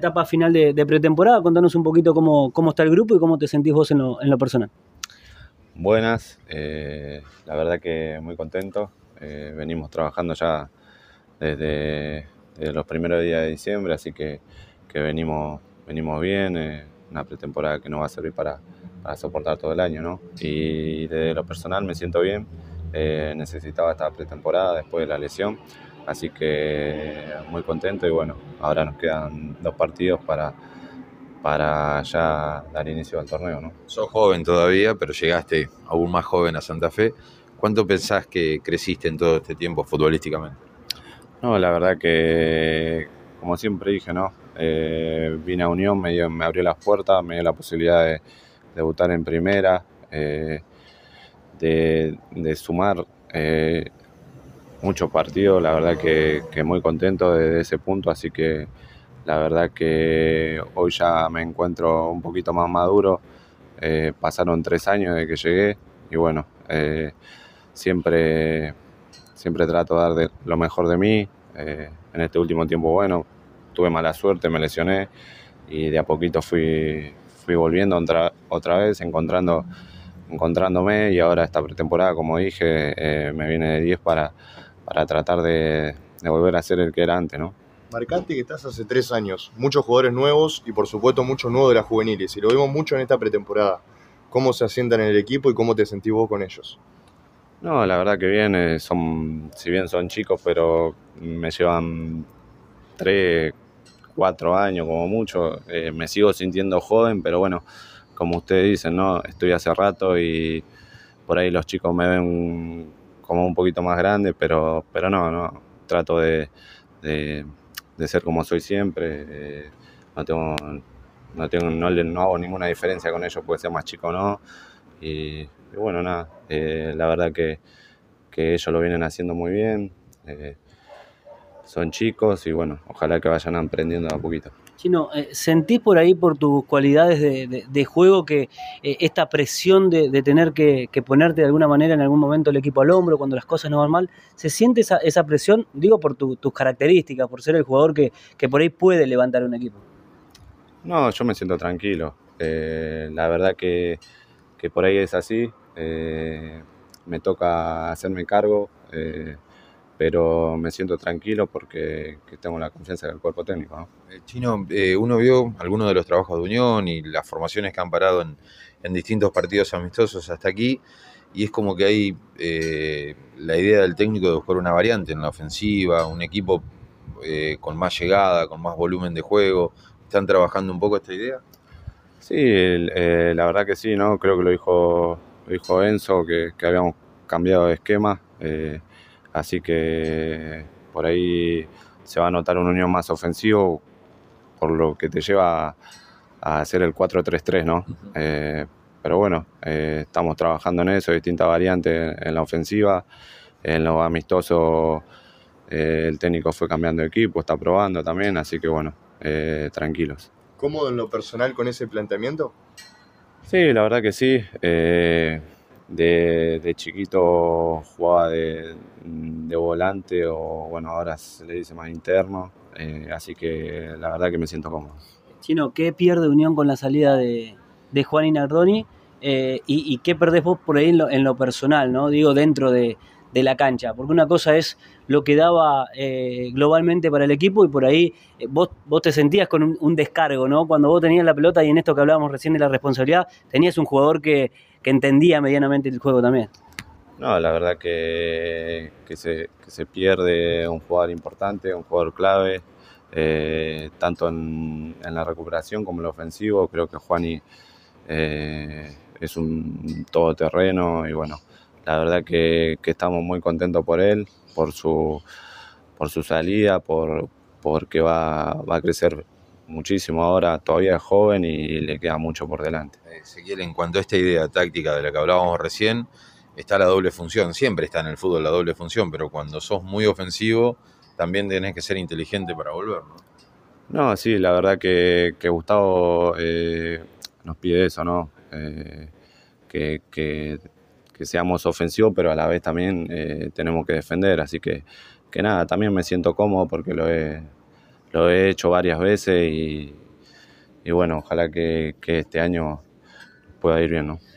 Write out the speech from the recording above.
Etapa final de, pretemporada, contanos un poquito cómo, cómo, está el grupo y cómo te sentís vos en lo, en lo personal. Buenas, eh, la verdad que muy contento. Eh, venimos trabajando ya desde, los primeros días de diciembre, así que, que venimos, venimos bien. Eh, una pretemporada que nos va a servir para, para, soportar todo el año, ¿no? Y de lo personal me siento bien. necesitaba esta pretemporada después de la lesión Así que muy contento y bueno, ahora nos quedan dos partidos para, para ya dar inicio al torneo. ¿no? Sos joven todavía, pero llegaste aún más joven a Santa Fe. ¿Cuánto pensás que creciste en todo este tiempo futbolísticamente? No, la verdad que, como siempre dije, ¿no? Eh, vine a Unión, me, me, abrió las puertas, me dio la posibilidad de debutar en primera, eh, de, de, sumar eh, muchos partidos, la verdad que, muy contento desde ese punto, así que la verdad que hoy ya me encuentro un poquito más maduro. Eh, pasaron tres años de que llegué y bueno, eh, siempre, siempre trato de dar de, lo mejor de mí. Eh, en este último tiempo, bueno, tuve mala suerte, me lesioné y de a poquito fui, fui volviendo otra, otra vez, encontrando, encontrándome y ahora esta pretemporada, como dije, me viene de 10 para para tratar de, volver a ser el que era antes, ¿no? Marcante que estás hace tres años, muchos jugadores nuevos y por supuesto muchos nuevos de las juveniles, y lo vemos mucho en esta pretemporada. ¿Cómo se asientan en el equipo y cómo te sentís vos con ellos? No, la verdad que bien, eh, son, si bien son chicos, pero me llevan tres, cuatro años como mucho, eh, me sigo sintiendo joven, pero bueno, como ustedes dicen, ¿no? Estoy hace rato y por ahí los chicos me ven como un poquito más grande, pero, pero no, no, trato de, de, ser como soy siempre, eh, no tengo, no tengo, no, no, hago ninguna diferencia con ellos, puede ser más chico o no, y, bueno, nada, eh, la verdad que, que, ellos lo vienen haciendo muy bien, eh, son chicos y bueno, ojalá que vayan aprendiendo a poquito. Chino, eh, ¿sentís por ahí, por tus cualidades de, juego, que eh, esta presión de, tener que, ponerte de alguna manera en algún momento el equipo al hombro cuando las cosas no van mal, ¿se siente esa, presión? Digo por tus características, por ser el jugador que, por ahí puede levantar un equipo. No, yo me siento tranquilo. Eh, la verdad que, por ahí es así. me toca hacerme cargo pero me siento tranquilo porque tengo la confianza del cuerpo técnico. Eh, Chino, eh, uno vio algunos de los trabajos de Unión y las formaciones que han parado en, distintos partidos amistosos hasta aquí, y es como que hay eh, la idea del técnico de buscar una variante en la ofensiva, un equipo con más llegada, con más volumen de juego. ¿Están trabajando un poco esta idea? Sí, la verdad que sí, ¿no? Creo que lo dijo, lo dijo Enzo, que, que habíamos cambiado de esquema. Así que por ahí se va a notar un unión más ofensivo, por lo que te lleva a hacer el 4-3-3, ¿no? Eh, pero bueno, eh, estamos trabajando en eso, distintas variantes en la ofensiva. En lo amistoso, eh, el técnico fue cambiando de equipo, está probando también, así que bueno, tranquilos. ¿Cómodo en lo personal con ese planteamiento? Sí, la verdad que sí de, chiquito jugaba de, volante o bueno, ahora se le dice más interno, eh, así que la verdad que me siento cómodo. Chino, ¿qué pierde Unión con la salida de, Juan Inardoni eh, y, qué perdés vos por ahí en lo, personal, ¿no? digo dentro de, la cancha? Porque una cosa es lo que daba eh, globalmente para el equipo y por ahí vos, vos te sentías con un, un, descargo, ¿no? Cuando vos tenías la pelota y en esto que hablábamos recién de la responsabilidad, tenías un jugador que que entendía medianamente el juego también. No, la verdad que, que, se, que se pierde un jugador importante, un jugador clave, eh, tanto en, en, la recuperación como en lo ofensivo. Creo que Juani eh, es un todoterreno y bueno, la verdad que, que, estamos muy contentos por él, por su, por su salida, por, porque va, va a crecer muchísimo ahora, todavía es joven y le queda mucho por delante. Ezequiel, en cuanto a esta idea táctica de la que hablábamos recién, está la doble función, siempre está en el fútbol la doble función, pero cuando sos muy ofensivo, también tenés que ser inteligente para volver, ¿no? No, sí, la verdad que, Gustavo eh, nos pide eso, ¿no? Eh, que, que, seamos ofensivos, pero a la vez también eh, tenemos que defender, así que, que nada, también me siento cómodo porque lo he, lo he hecho varias veces y, y bueno, ojalá que, que este año pueda ir bien, ¿no?